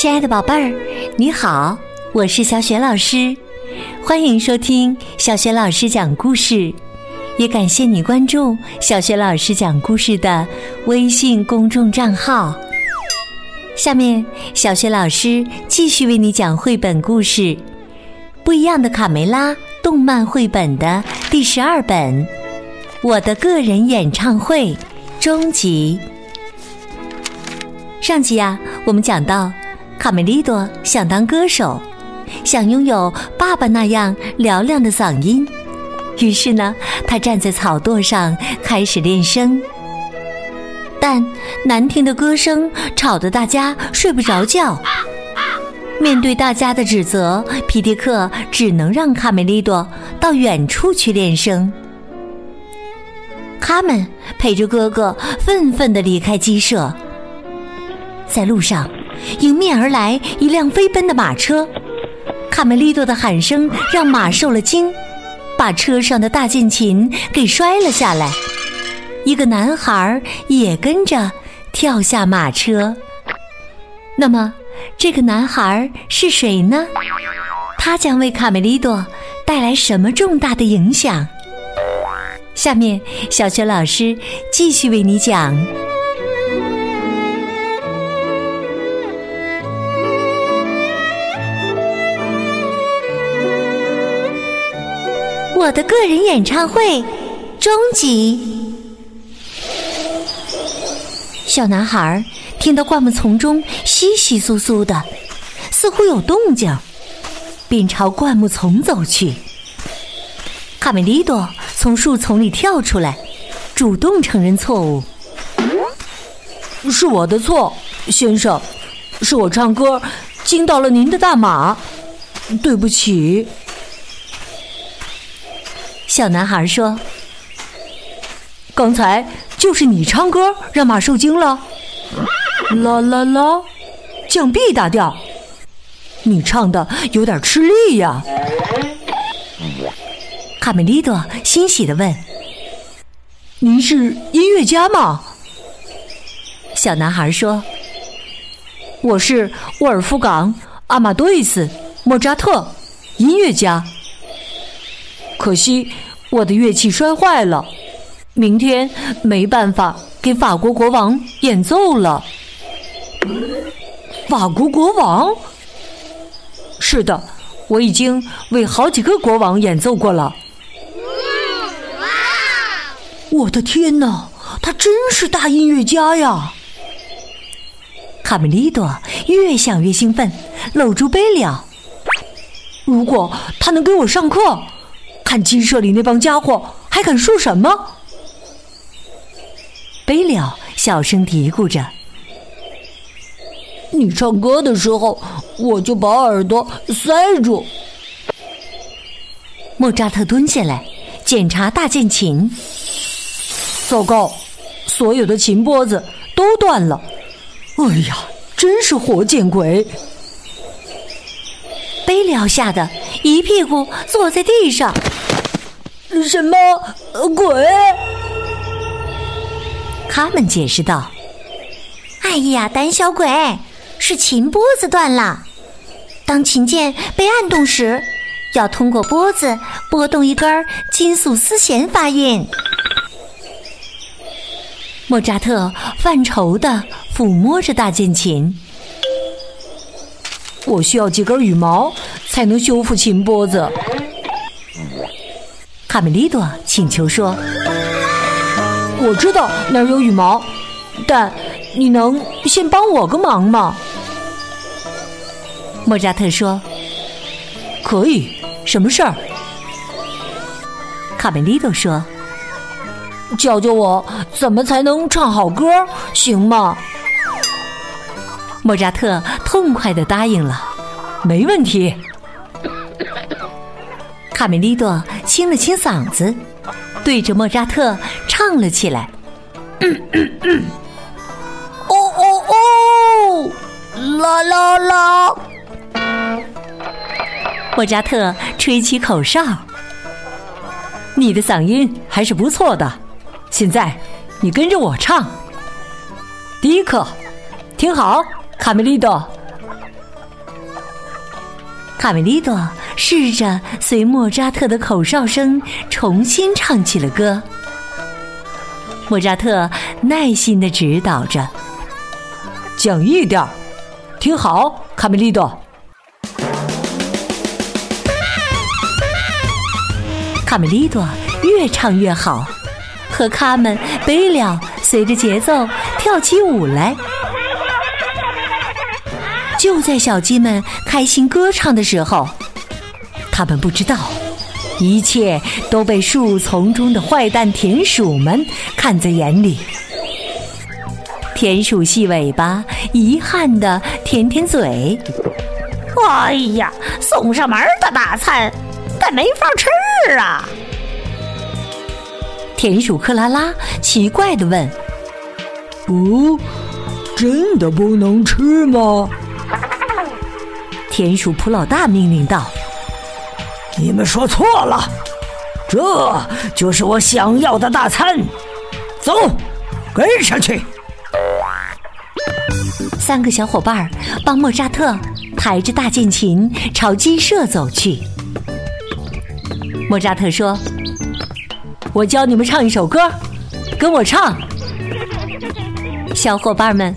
亲爱的宝贝儿，你好，我是小雪老师，欢迎收听小雪老师讲故事，也感谢你关注小雪老师讲故事的微信公众账号。下面，小雪老师继续为你讲绘本故事《不一样的卡梅拉》动漫绘本的第十二本《我的个人演唱会》终极。上集呀，我们讲到。卡梅利多想当歌手，想拥有爸爸那样嘹亮的嗓音，于是呢，他站在草垛上开始练声。但难听的歌声吵得大家睡不着觉。面对大家的指责，皮迪克只能让卡梅利多到远处去练声。他们陪着哥哥愤愤地离开鸡舍，在路上。迎面而来一辆飞奔的马车，卡梅利多的喊声让马受了惊，把车上的大键琴给摔了下来。一个男孩也跟着跳下马车。那么，这个男孩是谁呢？他将为卡梅利多带来什么重大的影响？下面，小学老师继续为你讲。我的个人演唱会终极。小男孩听到灌木丛中稀稀疏疏的，似乎有动静，便朝灌木丛走去。卡梅利多从树丛里跳出来，主动承认错误：“是我的错，先生，是我唱歌惊到了您的大马，对不起。”小男孩说：“刚才就是你唱歌让马受惊了。”啦啦啦，降 B 大调，你唱的有点吃力呀。卡梅利多欣喜的问：“您是音乐家吗？”小男孩说：“我是沃尔夫冈·阿马多伊斯·莫扎特，音乐家。可惜。”我的乐器摔坏了，明天没办法给法国国王演奏了。法国国王？是的，我已经为好几个国王演奏过了。我的天哪，他真是大音乐家呀！卡梅利多越想越兴奋，搂住贝利奥。如果他能给我上课。看鸡舍里那帮家伙还敢说什么？贝利奥小声嘀咕着：“你唱歌的时候，我就把耳朵塞住。”莫扎特蹲下来检查大键琴，糟糕，所有的琴拨子都断了！哎呀，真是活见鬼！贝利奥吓得一屁股坐在地上。什么鬼？他们解释道：“哎呀，胆小鬼，是琴拨子断了。当琴键被按动时，要通过拨子拨动一根金属丝弦发音。”莫扎特犯愁的抚摸着大键琴：“我需要几根羽毛才能修复琴拨子。”卡梅利多请求说：“我知道哪儿有羽毛，但你能先帮我个忙吗？”莫扎特说：“可以，什么事儿？”卡梅利多说：“教教我怎么才能唱好歌，行吗？”莫扎特痛快的答应了：“没问题。”卡梅利多清了清嗓子，对着莫扎特唱了起来：“ 哦哦哦，啦啦啦！”莫扎特吹起口哨：“你的嗓音还是不错的，现在你跟着我唱。第一课，听好，卡梅利多，卡梅利多试着随莫扎特的口哨声重新唱起了歌。莫扎特耐心的指导着：“讲一点听好，卡梅利多。”卡梅利多越唱越好，和卡门、贝了随着节奏跳起舞来。就在小鸡们开心歌唱的时候，他们不知道，一切都被树丛中的坏蛋田鼠们看在眼里。田鼠细尾巴遗憾的舔舔嘴：“哎呀，送上门的大餐，但没法吃啊！”田鼠克拉拉奇怪的问：“哦，真的不能吃吗？”田鼠普老大命令道：“你们说错了，这就是我想要的大餐。走，跟上去。”三个小伙伴帮莫扎特抬着大键琴朝鸡舍走去。莫扎特说：“我教你们唱一首歌，跟我唱。”小伙伴们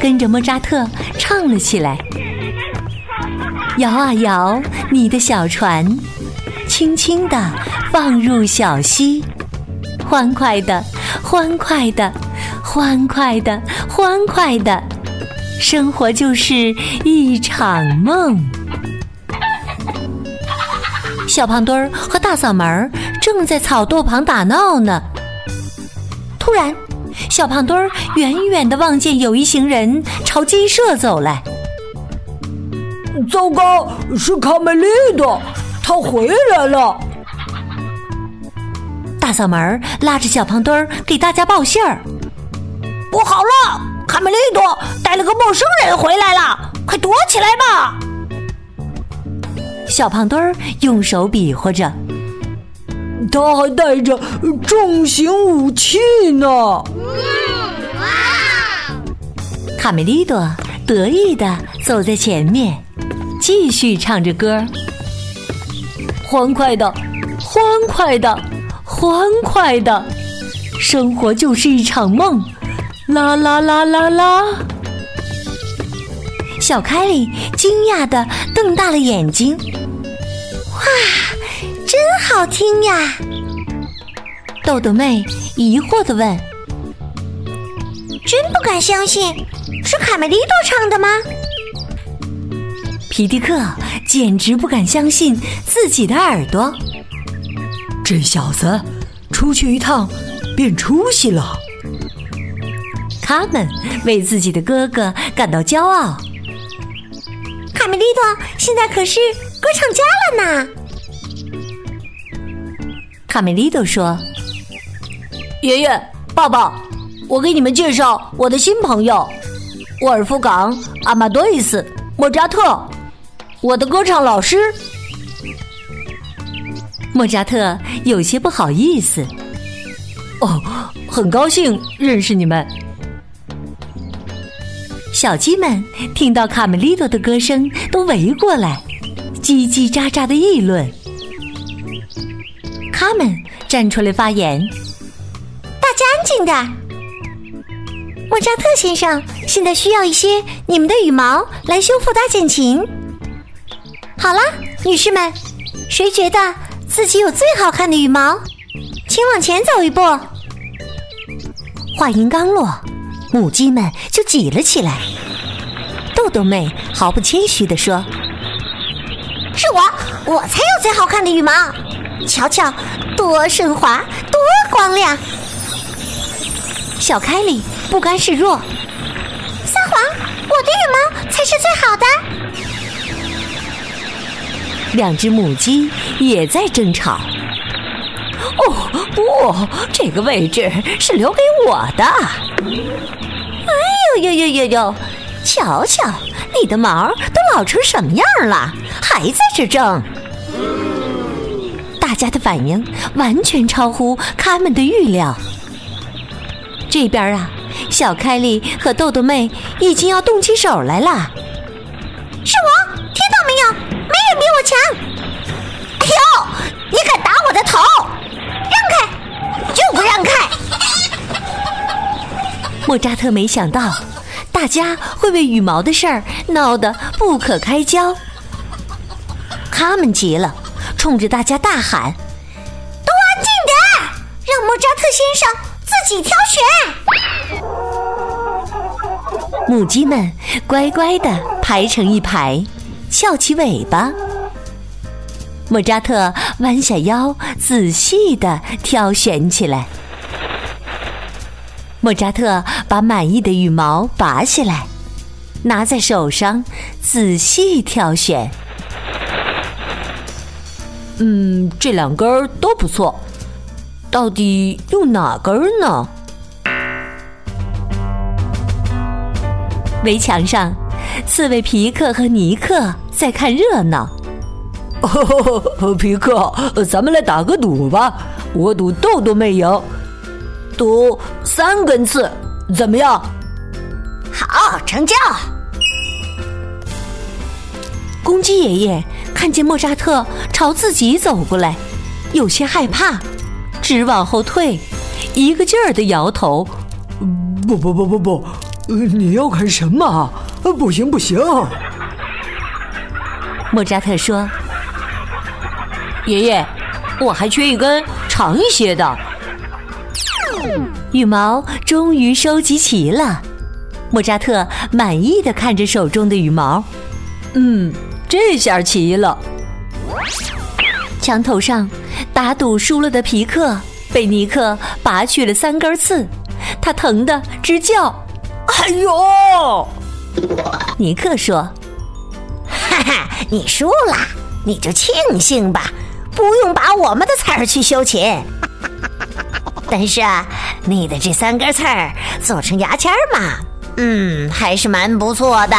跟着莫扎特唱了起来。摇啊摇，你的小船，轻轻地放入小溪，欢快的，欢快的，欢快的，欢快的，生活就是一场梦。小胖墩儿和大嗓门儿正在草垛旁打闹呢。突然，小胖墩儿远远的望见有一行人朝鸡舍走来。糟糕，是卡梅利多，他回来了！大嗓门拉着小胖墩儿给大家报信儿：“不好了，卡梅利多带了个陌生人回来了，快躲起来吧！”小胖墩儿用手比划着：“他还带着重型武器呢！”卡梅利多得意的走在前面。继续唱着歌，欢快的，欢快的，欢快的，生活就是一场梦，啦啦啦啦啦！小凯里惊讶的瞪大了眼睛，哇，真好听呀！豆豆妹疑惑的问：“真不敢相信，是卡梅利多唱的吗？”皮迪克简直不敢相信自己的耳朵，这小子出去一趟变出息了。他们为自己的哥哥感到骄傲。卡梅利多现在可是歌唱家了呢。卡梅利多说：“爷爷、爸爸，我给你们介绍我的新朋友——沃尔夫冈·阿玛多伊斯·莫扎特。”我的歌唱老师，莫扎特有些不好意思。哦，很高兴认识你们。小鸡们听到卡梅利多的歌声，都围过来，叽叽喳喳的议论。他们站出来发言：“大家安静点。莫扎特先生现在需要一些你们的羽毛来修复大键琴。”好了，女士们，谁觉得自己有最好看的羽毛，请往前走一步。话音刚落，母鸡们就挤了起来。豆豆妹毫不谦虚地说：“是我，我才有最好看的羽毛，瞧瞧，多顺滑，多光亮。”小凯里不甘示弱：“撒谎，我的羽毛才是最好的。”两只母鸡也在争吵。哦不，这个位置是留给我的。哎呦呦呦呦呦！瞧瞧，你的毛都老成什么样了，还在这争？大家的反应完全超乎他们的预料。这边啊，小凯莉和豆豆妹已经要动起手来了。是我，强？哎呦，你敢打我的头！让开，就不让开！莫扎特没想到，大家会为羽毛的事儿闹得不可开交。他们急了，冲着大家大喊：“都安静点，让莫扎特先生自己挑选！”母鸡们乖乖地排成一排，翘起尾巴。莫扎特弯下腰，仔细地挑选起来。莫扎特把满意的羽毛拔下来，拿在手上，仔细挑选。嗯，这两根都不错，到底用哪根呢？围墙上，刺猬皮克和尼克在看热闹。皮克，咱们来打个赌吧，我赌豆豆没赢。赌三根刺，怎么样？好，成交。公鸡爷爷看见莫扎特朝自己走过来，有些害怕，直往后退，一个劲儿的摇头。不不不不不，你要干什么？不行不行！莫扎特说：“爷爷，我还缺一根长一些的。”羽毛终于收集齐了，莫扎特满意的看着手中的羽毛，嗯，这下齐了。墙头上打赌输了的皮克被尼克拔去了三根刺，他疼得直叫：“哎呦！”尼克说：“哈哈，你输了，你就庆幸吧，不用拔我们的刺儿去修琴。”但是啊，你的这三根刺儿做成牙签嘛，嗯，还是蛮不错的。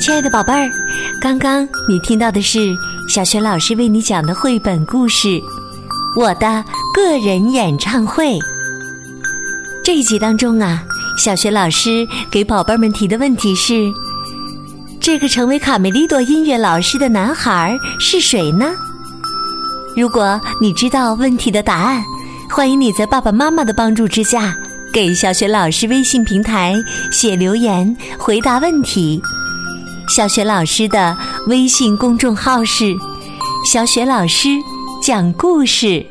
亲爱的宝贝儿，刚刚你听到的是小学老师为你讲的绘本故事《我的个人演唱会》。这一集当中啊，小学老师给宝贝们提的问题是：这个成为卡梅利多音乐老师的男孩是谁呢？如果你知道问题的答案，欢迎你在爸爸妈妈的帮助之下，给小学老师微信平台写留言回答问题。小学老师的微信公众号是“小雪老师讲故事”。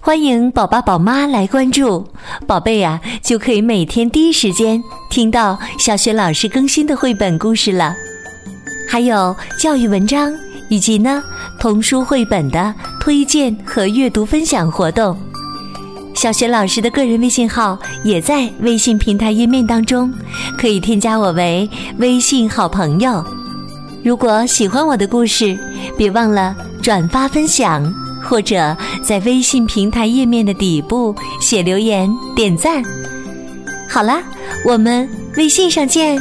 欢迎宝爸宝妈来关注，宝贝呀，就可以每天第一时间听到小雪老师更新的绘本故事了。还有教育文章以及呢童书绘本的推荐和阅读分享活动。小雪老师的个人微信号也在微信平台页面当中，可以添加我为微信好朋友。如果喜欢我的故事，别忘了转发分享。或者在微信平台页面的底部写留言、点赞。好啦，我们微信上见。